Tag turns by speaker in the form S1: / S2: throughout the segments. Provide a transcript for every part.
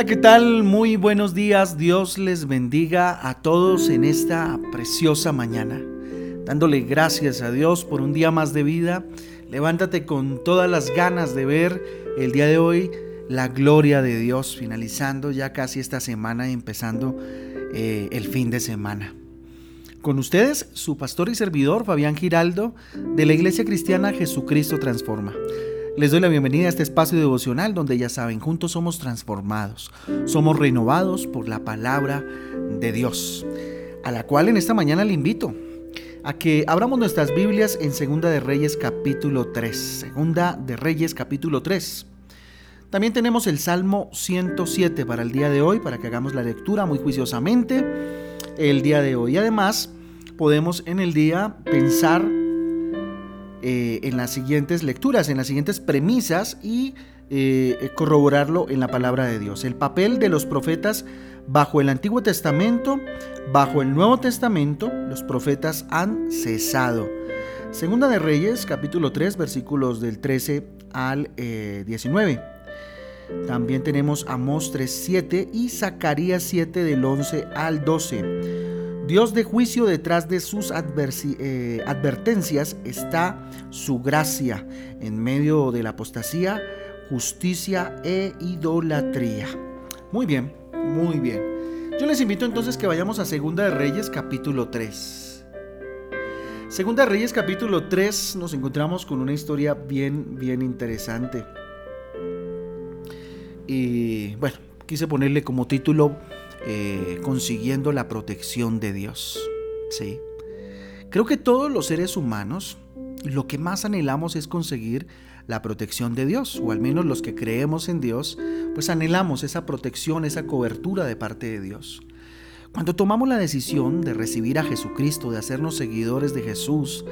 S1: Hola, ¿qué tal? Muy buenos días. Dios les bendiga a todos en esta preciosa mañana. Dándole gracias a Dios por un día más de vida. Levántate con todas las ganas de ver el día de hoy la gloria de Dios, finalizando ya casi esta semana y empezando eh, el fin de semana. Con ustedes, su pastor y servidor Fabián Giraldo, de la Iglesia Cristiana Jesucristo Transforma. Les doy la bienvenida a este espacio devocional donde ya saben, juntos somos transformados, somos renovados por la palabra de Dios, a la cual en esta mañana le invito a que abramos nuestras Biblias en Segunda de Reyes capítulo 3. Segunda de Reyes capítulo 3. También tenemos el Salmo 107 para el día de hoy, para que hagamos la lectura muy juiciosamente el día de hoy. Además podemos en el día pensar eh, en las siguientes lecturas, en las siguientes premisas y eh, corroborarlo en la palabra de Dios. El papel de los profetas bajo el Antiguo Testamento, bajo el Nuevo Testamento, los profetas han cesado. Segunda de Reyes, capítulo 3, versículos del 13 al 19. Eh, También tenemos Amós 3, 7 y Zacarías 7 del 11 al 12. Dios de juicio detrás de sus eh, advertencias está su gracia en medio de la apostasía, justicia e idolatría. Muy bien, muy bien. Yo les invito entonces que vayamos a Segunda de Reyes capítulo 3. Segunda de Reyes capítulo 3 nos encontramos con una historia bien, bien interesante. Y bueno, quise ponerle como título eh, consiguiendo la protección de Dios. ¿sí? Creo que todos los seres humanos lo que más anhelamos es conseguir la protección de Dios, o al menos los que creemos en Dios, pues anhelamos esa protección, esa cobertura de parte de Dios. Cuando tomamos la decisión de recibir a Jesucristo, de hacernos seguidores de Jesús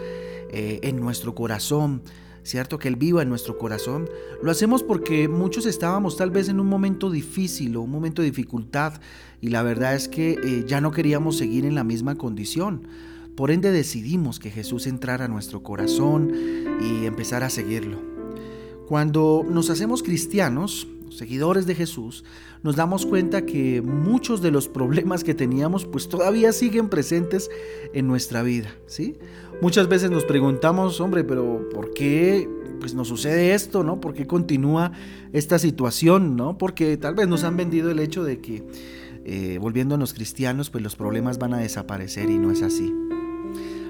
S1: eh, en nuestro corazón, ¿cierto? Que Él viva en nuestro corazón. Lo hacemos porque muchos estábamos tal vez en un momento difícil o un momento de dificultad y la verdad es que eh, ya no queríamos seguir en la misma condición. Por ende decidimos que Jesús entrara a nuestro corazón y empezar a seguirlo. Cuando nos hacemos cristianos, seguidores de Jesús, nos damos cuenta que muchos de los problemas que teníamos pues todavía siguen presentes en nuestra vida, ¿sí? Muchas veces nos preguntamos, hombre, pero ¿por qué pues nos sucede esto, ¿no? ¿Por qué continúa esta situación, ¿no? Porque tal vez nos han vendido el hecho de que eh, volviéndonos cristianos, pues los problemas van a desaparecer y no es así.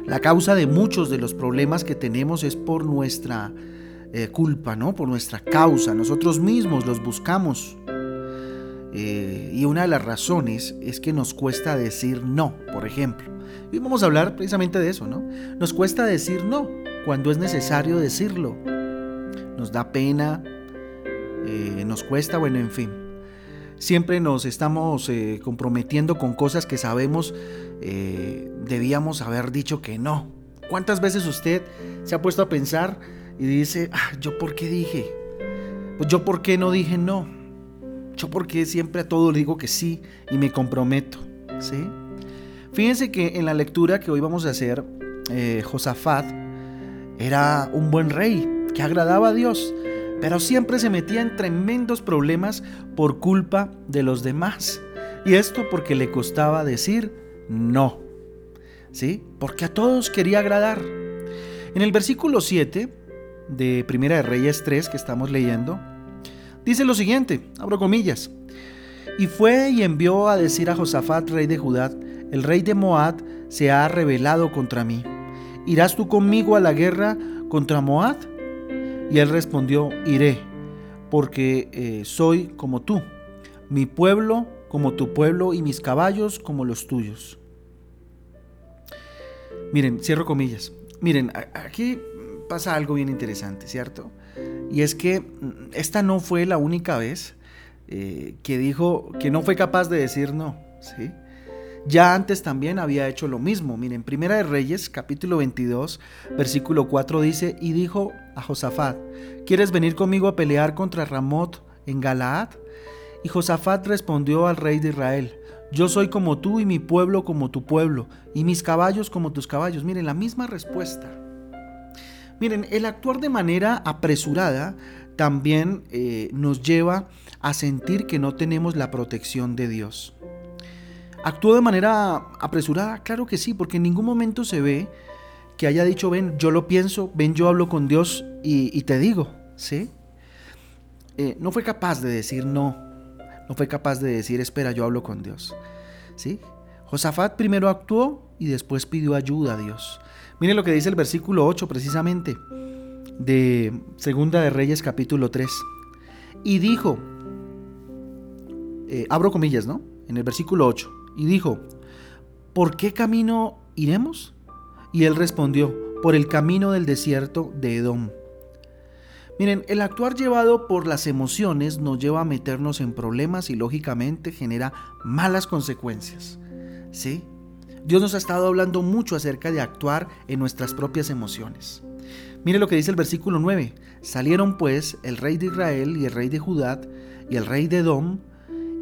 S1: La causa de muchos de los problemas que tenemos es por nuestra eh, culpa, ¿no? Por nuestra causa. Nosotros mismos los buscamos. Eh, y una de las razones es que nos cuesta decir no, por ejemplo. Y vamos a hablar precisamente de eso, ¿no? Nos cuesta decir no cuando es necesario decirlo. Nos da pena, eh, nos cuesta, bueno, en fin. Siempre nos estamos comprometiendo con cosas que sabemos debíamos haber dicho que no. ¿Cuántas veces usted se ha puesto a pensar y dice, ah, ¿yo por qué dije? Pues yo por qué no dije no. Yo por qué siempre a todo le digo que sí y me comprometo. ¿Sí? Fíjense que en la lectura que hoy vamos a hacer, eh, Josafat era un buen rey que agradaba a Dios, pero siempre se metía en tremendos problemas por culpa de los demás. Y esto porque le costaba decir no. ¿Sí? Porque a todos quería agradar. En el versículo 7 de Primera de Reyes 3 que estamos leyendo, dice lo siguiente, abro comillas, y fue y envió a decir a Josafat, rey de Judá, el rey de Moab se ha rebelado contra mí. ¿Irás tú conmigo a la guerra contra Moab? Y él respondió, iré, porque eh, soy como tú, mi pueblo como tu pueblo y mis caballos como los tuyos. Miren, cierro comillas. Miren, aquí pasa algo bien interesante, ¿cierto? Y es que mm, esta no fue la única vez eh, que dijo que no fue capaz de decir no, ¿sí? Ya antes también había hecho lo mismo. Miren, Primera de Reyes, capítulo 22, versículo 4 dice, y dijo a Josafat, ¿quieres venir conmigo a pelear contra Ramot en Galaad? Y Josafat respondió al rey de Israel, yo soy como tú y mi pueblo como tu pueblo, y mis caballos como tus caballos. Miren, la misma respuesta. Miren, el actuar de manera apresurada también eh, nos lleva a sentir que no tenemos la protección de Dios. ¿Actuó de manera apresurada? Claro que sí, porque en ningún momento se ve que haya dicho, ven, yo lo pienso, ven, yo hablo con Dios y, te digo, ¿sí? Eh, no fue capaz de decir no, no fue capaz de decir, espera, yo hablo con Dios, ¿sí? Josafat primero actuó y después pidió ayuda a Dios. Mire lo que dice el versículo 8 precisamente de Segunda de Reyes capítulo 3. Y dijo, eh, abro comillas, ¿no? En el versículo 8. Y dijo, ¿por qué camino iremos? Y él respondió, por el camino del desierto de Edom. Miren, el actuar llevado por las emociones nos lleva a meternos en problemas y lógicamente genera malas consecuencias. ¿Sí? Dios nos ha estado hablando mucho acerca de actuar en nuestras propias emociones. Mire lo que dice el versículo 9. Salieron pues el rey de Israel y el rey de Judá y el rey de Edom,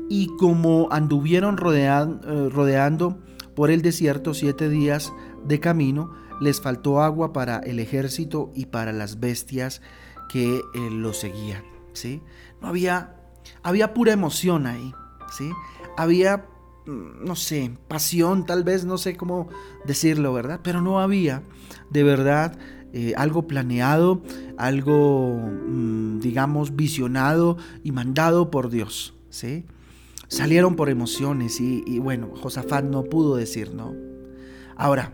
S1: y como anduvieron eh, rodeando por el desierto siete días de camino, les faltó agua para el ejército y para las bestias que eh, lo seguían. ¿sí? No había, había pura emoción ahí. ¿sí? Había, no sé, pasión, tal vez, no sé cómo decirlo, ¿verdad? Pero no había de verdad eh, algo planeado, algo, mm, digamos, visionado y mandado por Dios. ¿sí? Salieron por emociones y, y bueno, Josafat no pudo decir no. Ahora,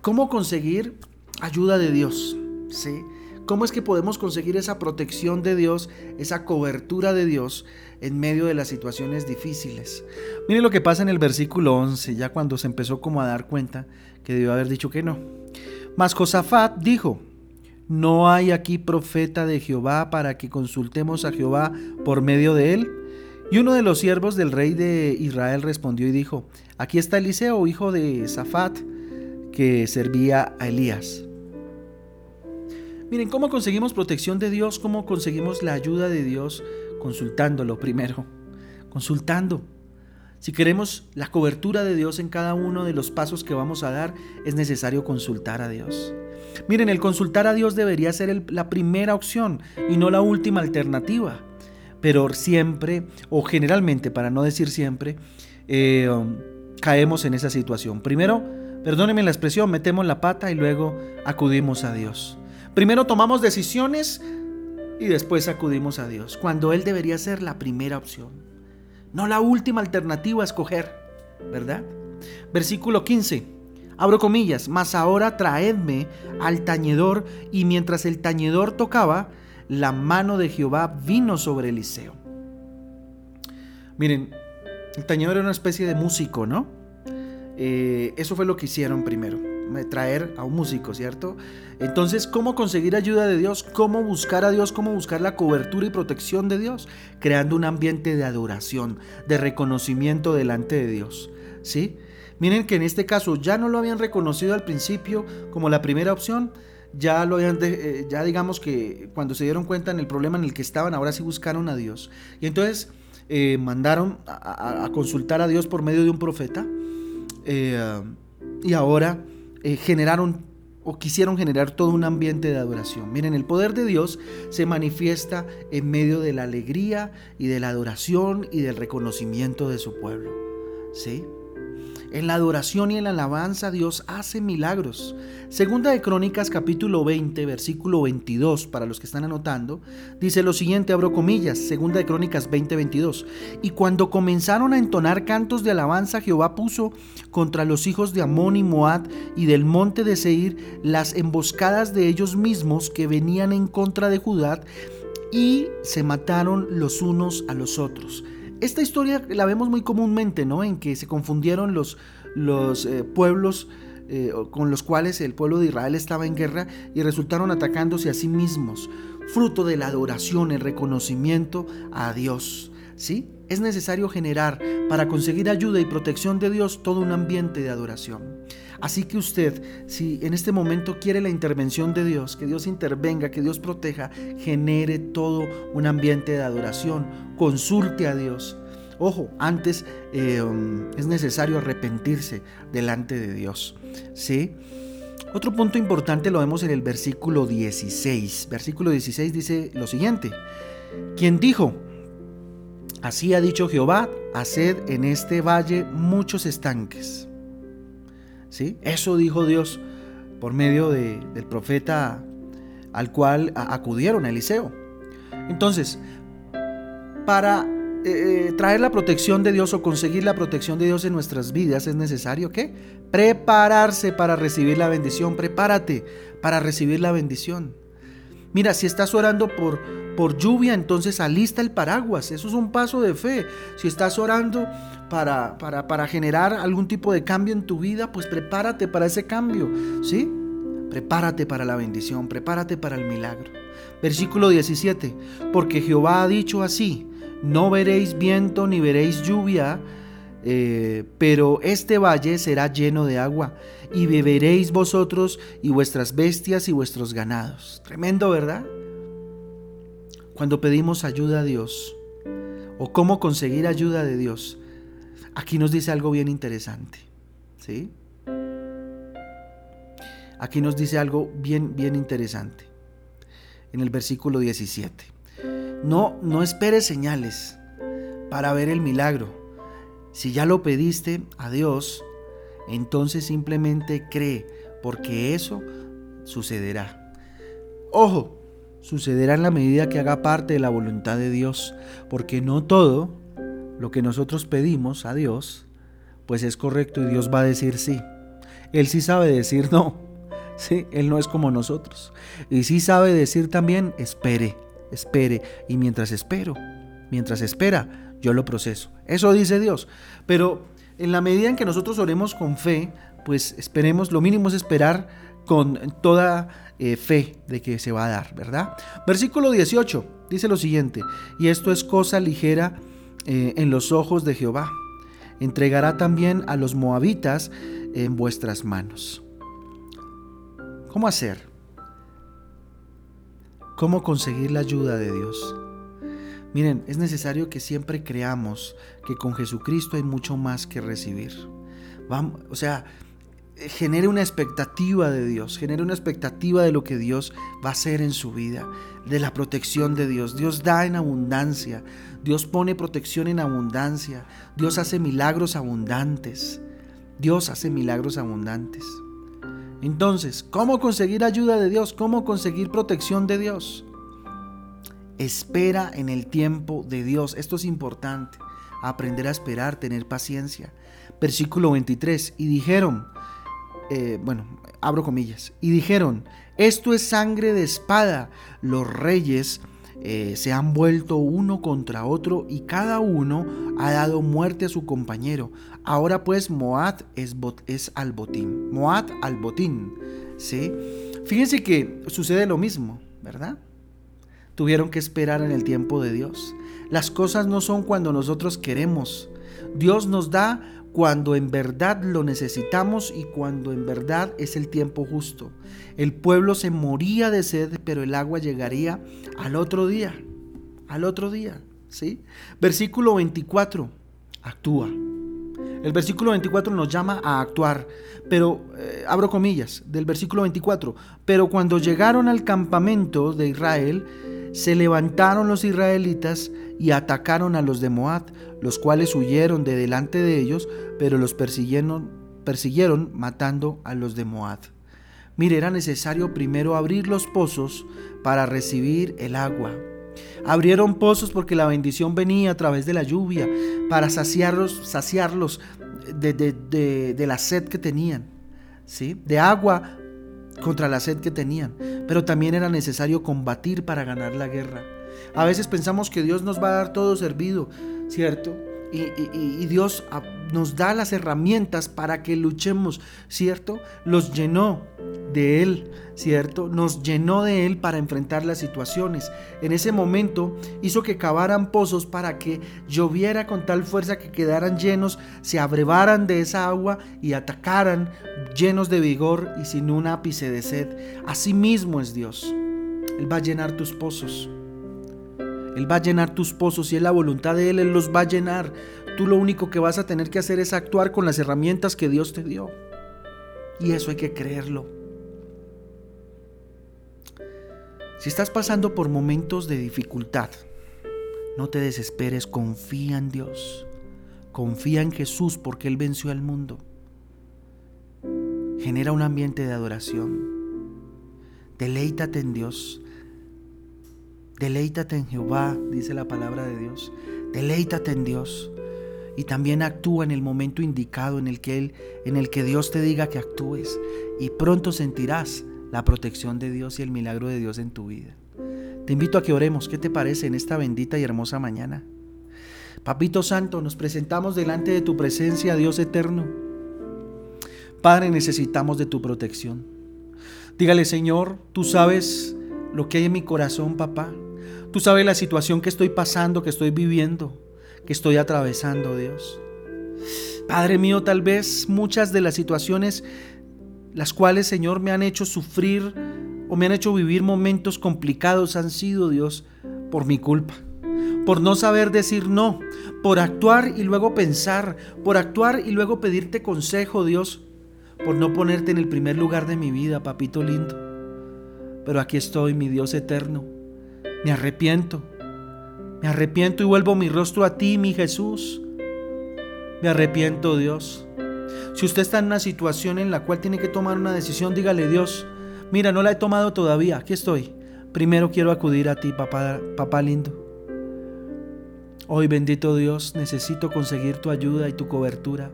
S1: ¿cómo conseguir ayuda de Dios? ¿Sí? ¿Cómo es que podemos conseguir esa protección de Dios, esa cobertura de Dios en medio de las situaciones difíciles? Miren lo que pasa en el versículo 11, ya cuando se empezó como a dar cuenta que debió haber dicho que no. Mas Josafat dijo, ¿no hay aquí profeta de Jehová para que consultemos a Jehová por medio de él? Y uno de los siervos del rey de Israel respondió y dijo, aquí está Eliseo, hijo de Safat, que servía a Elías. Miren, ¿cómo conseguimos protección de Dios? ¿Cómo conseguimos la ayuda de Dios? Consultándolo primero, consultando. Si queremos la cobertura de Dios en cada uno de los pasos que vamos a dar, es necesario consultar a Dios. Miren, el consultar a Dios debería ser la primera opción y no la última alternativa pero siempre, o generalmente, para no decir siempre, eh, um, caemos en esa situación. Primero, perdónenme la expresión, metemos la pata y luego acudimos a Dios. Primero tomamos decisiones y después acudimos a Dios, cuando Él debería ser la primera opción, no la última alternativa a escoger, ¿verdad? Versículo 15. Abro comillas, mas ahora traedme al tañedor y mientras el tañedor tocaba, la mano de Jehová vino sobre Eliseo. Miren, el tañedor era una especie de músico, ¿no? Eh, eso fue lo que hicieron primero, traer a un músico, ¿cierto? Entonces, ¿cómo conseguir ayuda de Dios? ¿Cómo buscar a Dios? ¿Cómo buscar la cobertura y protección de Dios? Creando un ambiente de adoración, de reconocimiento delante de Dios, ¿sí? Miren que en este caso ya no lo habían reconocido al principio como la primera opción, ya lo eh, ya digamos que cuando se dieron cuenta en el problema en el que estaban, ahora sí buscaron a Dios. Y entonces eh, mandaron a, consultar a Dios por medio de un profeta. Eh, y ahora generaron o quisieron generar todo un ambiente de adoración. Miren, el poder de Dios se manifiesta en medio de la alegría y de la adoración y del reconocimiento de su pueblo. ¿Sí? En la adoración y en la alabanza Dios hace milagros. Segunda de Crónicas capítulo 20 versículo 22 para los que están anotando, dice lo siguiente, abro comillas, Segunda de Crónicas 20 22. Y cuando comenzaron a entonar cantos de alabanza, Jehová puso contra los hijos de Amón y Moab y del monte de Seir las emboscadas de ellos mismos que venían en contra de Judá y se mataron los unos a los otros. Esta historia la vemos muy comúnmente, ¿no? En que se confundieron los, los eh, pueblos eh, con los cuales el pueblo de Israel estaba en guerra y resultaron atacándose a sí mismos, fruto de la adoración, el reconocimiento a Dios. ¿Sí? Es necesario generar para conseguir ayuda y protección de Dios todo un ambiente de adoración. Así que usted, si en este momento quiere la intervención de Dios, que Dios intervenga, que Dios proteja, genere todo un ambiente de adoración, consulte a Dios. Ojo, antes eh, um, es necesario arrepentirse delante de Dios. ¿sí? Otro punto importante lo vemos en el versículo 16. Versículo 16 dice lo siguiente. Quien dijo, así ha dicho Jehová, haced en este valle muchos estanques. ¿Sí? Eso dijo Dios por medio del profeta al cual acudieron Eliseo. Entonces, para eh, eh, traer la protección de Dios o conseguir la protección de Dios en nuestras vidas es necesario que prepararse para recibir la bendición. Prepárate para recibir la bendición. Mira, si estás orando por, por lluvia, entonces alista el paraguas. Eso es un paso de fe. Si estás orando para, para, para generar algún tipo de cambio en tu vida, pues prepárate para ese cambio. ¿Sí? Prepárate para la bendición, prepárate para el milagro. Versículo 17. Porque Jehová ha dicho así no veréis viento ni veréis lluvia, eh, pero este valle será lleno de agua, y beberéis vosotros y vuestras bestias y vuestros ganados. Tremendo, ¿verdad? Cuando pedimos ayuda a Dios, o cómo conseguir ayuda de Dios, aquí nos dice algo bien interesante. ¿Sí? Aquí nos dice algo bien, bien interesante. En el versículo 17. No, no esperes señales para ver el milagro. Si ya lo pediste a Dios, entonces simplemente cree, porque eso sucederá. Ojo, sucederá en la medida que haga parte de la voluntad de Dios, porque no todo lo que nosotros pedimos a Dios, pues es correcto y Dios va a decir sí. Él sí sabe decir no. Sí, él no es como nosotros. Y sí sabe decir también espere espere. Y mientras espero, mientras espera, yo lo proceso. Eso dice Dios. Pero en la medida en que nosotros oremos con fe, pues esperemos, lo mínimo es esperar con toda eh, fe de que se va a dar, ¿verdad? Versículo 18 dice lo siguiente, y esto es cosa ligera eh, en los ojos de Jehová. Entregará también a los moabitas en vuestras manos. ¿Cómo hacer? ¿Cómo conseguir la ayuda de Dios? Miren, es necesario que siempre creamos que con Jesucristo hay mucho más que recibir. Vamos, o sea, genere una expectativa de Dios, genere una expectativa de lo que Dios va a hacer en su vida, de la protección de Dios. Dios da en abundancia, Dios pone protección en abundancia, Dios hace milagros abundantes, Dios hace milagros abundantes. Entonces, ¿cómo conseguir ayuda de Dios? ¿Cómo conseguir protección de Dios? Espera en el tiempo de Dios. Esto es importante. Aprender a esperar, tener paciencia. Versículo 23. Y dijeron, eh, bueno, abro comillas, y dijeron, esto es sangre de espada. Los reyes eh, se han vuelto uno contra otro y cada uno ha dado muerte a su compañero. Ahora pues Moab es, es al botín. Moab al botín. ¿sí? Fíjense que sucede lo mismo, ¿verdad? Tuvieron que esperar en el tiempo de Dios. Las cosas no son cuando nosotros queremos. Dios nos da cuando en verdad lo necesitamos y cuando en verdad es el tiempo justo. El pueblo se moría de sed, pero el agua llegaría al otro día, al otro día, ¿sí? Versículo 24, actúa. El versículo 24 nos llama a actuar, pero eh, abro comillas del versículo 24, pero cuando llegaron al campamento de Israel, se levantaron los israelitas y atacaron a los de Moab, los cuales huyeron de delante de ellos, pero los persiguieron, persiguieron matando a los de Moab. Mire, era necesario primero abrir los pozos para recibir el agua. Abrieron pozos porque la bendición venía a través de la lluvia, para saciarlos, saciarlos de, de la sed que tenían, ¿sí? de agua contra la sed que tenían, pero también era necesario combatir para ganar la guerra. A veces pensamos que Dios nos va a dar todo servido, ¿cierto? Y, Dios nos da las herramientas para que luchemos, ¿cierto? Los llenó de Él, ¿cierto? Nos llenó de Él para enfrentar las situaciones. En ese momento hizo que cavaran pozos para que lloviera con tal fuerza que quedaran llenos, se abrevaran de esa agua y atacaran llenos de vigor y sin un ápice de sed. Así mismo es Dios. Él va a llenar tus pozos. Él va a llenar tus pozos y es la voluntad de Él, Él los va a llenar. Tú lo único que vas a tener que hacer es actuar con las herramientas que Dios te dio. Y eso hay que creerlo. Si estás pasando por momentos de dificultad, no te desesperes, confía en Dios. Confía en Jesús porque Él venció al mundo. Genera un ambiente de adoración. Deleítate en Dios. Deleítate en Jehová, dice la palabra de Dios. Deleítate en Dios. Y también actúa en el momento indicado en el que Él, en el que Dios te diga que actúes. Y pronto sentirás la protección de Dios y el milagro de Dios en tu vida. Te invito a que oremos. ¿Qué te parece en esta bendita y hermosa mañana? Papito Santo, nos presentamos delante de tu presencia, Dios eterno. Padre, necesitamos de tu protección. Dígale, Señor, tú sabes lo que hay en mi corazón, papá. Tú sabes la situación que estoy pasando, que estoy viviendo, que estoy atravesando, Dios. Padre mío, tal vez muchas de las situaciones las cuales, Señor, me han hecho sufrir o me han hecho vivir momentos complicados han sido, Dios, por mi culpa. Por no saber decir no, por actuar y luego pensar, por actuar y luego pedirte consejo, Dios, por no ponerte en el primer lugar de mi vida, papito lindo. Pero aquí estoy, mi Dios eterno. Me arrepiento. Me arrepiento y vuelvo mi rostro a ti, mi Jesús. Me arrepiento, Dios. Si usted está en una situación en la cual tiene que tomar una decisión, dígale, Dios, Mira, no la he tomado todavía, aquí estoy. Primero quiero acudir a ti, papá, papá lindo. Hoy, bendito Dios, necesito conseguir tu ayuda y tu cobertura.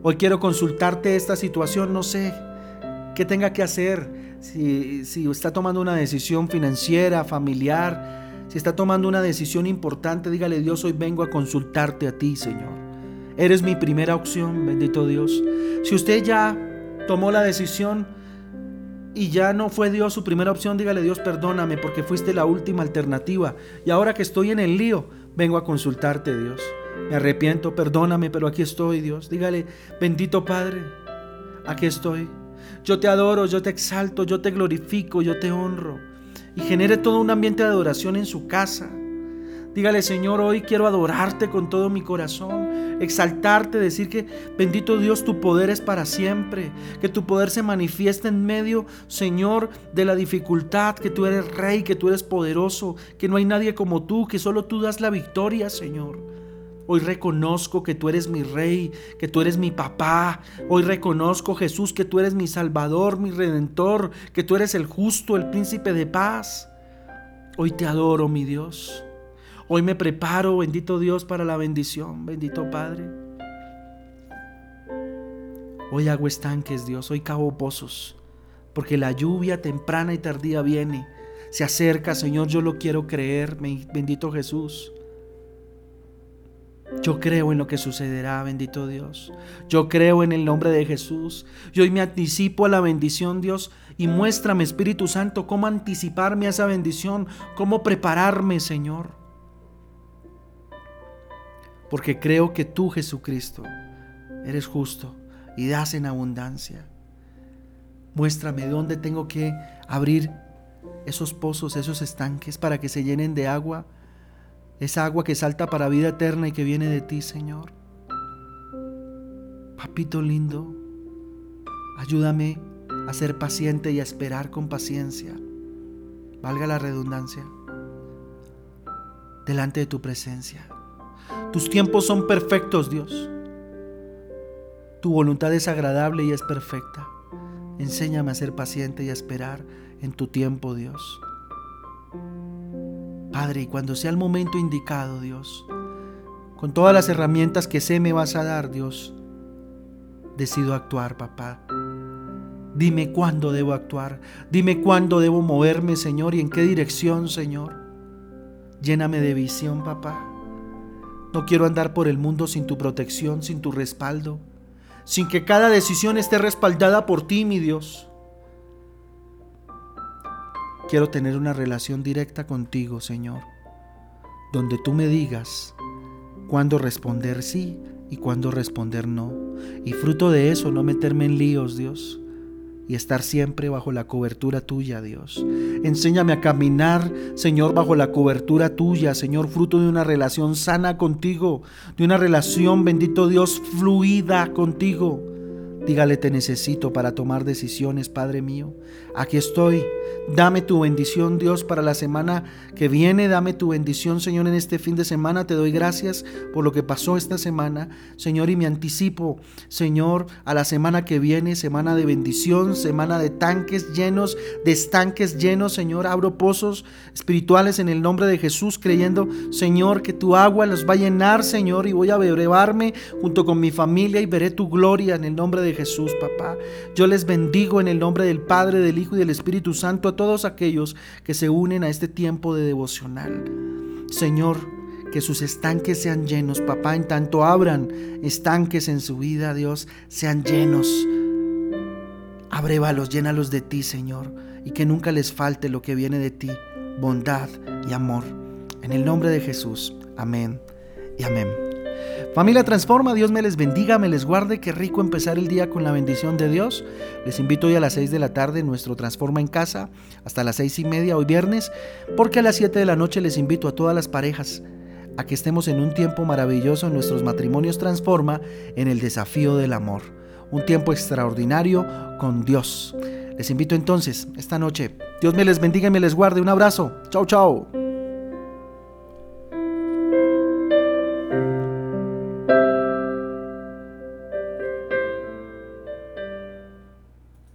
S1: Hoy quiero consultarte esta situación, no sé qué tenga que hacer. Si, está tomando una decisión financiera, familiar, si está tomando una decisión importante, dígale Dios, hoy vengo a consultarte a ti, Señor. Eres mi primera opción, bendito Dios. Si usted ya tomó la decisión, y ya no fue Dios su primera opción, dígale Dios, perdóname porque fuiste la última alternativa. Y ahora que estoy en el lío, vengo a consultarte, Dios. Me arrepiento, perdóname, pero aquí estoy, Dios. Dígale, bendito Padre, aquí estoy. Yo te adoro, yo te exalto, yo te glorifico, yo te honro. Y genere todo un ambiente de adoración en su casa. Dígale, Señor, hoy quiero adorarte con todo mi corazón, exaltarte, decir que bendito Dios, tu poder es para siempre, que tu poder se manifiesta en medio, Señor, de la dificultad, que tú eres rey, que tú eres poderoso, que no hay nadie como tú, que solo tú das la victoria, Señor. Hoy reconozco que tú eres mi rey, que tú eres mi papá. Hoy reconozco, Jesús, que tú eres mi salvador, mi redentor, que tú eres el justo, el príncipe de paz. Hoy te adoro, mi Dios. Hoy me preparo, bendito Dios, para la bendición, bendito Padre. Hoy hago estanques, Dios, hoy cavo pozos, porque la lluvia temprana y tardía viene. Se acerca, Señor, yo lo quiero creer, bendito Jesús. Yo creo en lo que sucederá, bendito Dios. Yo creo en el nombre de Jesús. Yo hoy me anticipo a la bendición, Dios, y muéstrame, Espíritu Santo, cómo anticiparme a esa bendición, cómo prepararme, Señor porque creo que tú, Jesucristo, eres justo y das en abundancia. Muéstrame dónde tengo que abrir esos pozos, esos estanques para que se llenen de agua, esa agua que salta para vida eterna y que viene de ti, Señor. Papito lindo, ayúdame a ser paciente y a esperar con paciencia, valga la redundancia, delante de tu presencia. Tus tiempos son perfectos, Dios. Tu voluntad es agradable y es perfecta. Enséñame a ser paciente y a esperar en tu tiempo, Dios. Padre, y cuando sea el momento indicado, Dios, con todas las herramientas que sé me vas a dar, Dios, decido actuar, papá. Dime cuándo debo actuar. Dime cuándo debo moverme, Señor, y en qué dirección, Señor. Lléname de visión, papá. No quiero andar por el mundo sin tu protección, sin tu respaldo, sin que cada decisión esté respaldada por ti, mi Dios. Quiero tener una relación directa contigo, Señor, donde tú me digas cuándo responder sí y cuándo responder no. Y fruto de eso, no meterme en líos, Dios y estar siempre bajo la cobertura tuya, Dios. Enséñame a caminar, Señor, bajo la cobertura tuya, Señor, fruto de una relación sana contigo, de una relación, bendito Dios, fluida contigo, Dígale, te necesito para tomar decisiones, Padre mío. Aquí estoy. Dame tu bendición, Dios, para la semana que viene. Dame tu bendición, Señor, en este fin de semana. Te doy gracias por lo que pasó esta semana, Señor, y me anticipo, Señor, a la semana que viene, semana de bendición, semana de tanques llenos, de estanques llenos, Señor. Abro pozos espirituales en el nombre de Jesús, creyendo, Señor, que tu agua los va a llenar, Señor, y voy a brevarme junto con mi familia y veré tu gloria en el nombre de Jesús, papá. Yo les bendigo en el nombre del Padre, del Hijo y del Espíritu Santo a todos aquellos que se unen a este tiempo de devocional. Señor, que sus estanques sean llenos, papá, en tanto abran estanques en su vida, Dios, sean llenos. Abrévalos, llénalos de ti, Señor, y que nunca les falte lo que viene de ti, bondad y amor. En el nombre de Jesús, amén y amén. Familia Transforma, Dios me les bendiga, me les guarde. Qué rico empezar el día con la bendición de Dios. Les invito hoy a las 6 de la tarde, nuestro Transforma en casa, hasta las seis y media hoy viernes, porque a las 7 de la noche les invito a todas las parejas a que estemos en un tiempo maravilloso en nuestros matrimonios Transforma en el desafío del amor. Un tiempo extraordinario con Dios. Les invito entonces esta noche. Dios me les bendiga y me les guarde. Un abrazo. Chao, chao.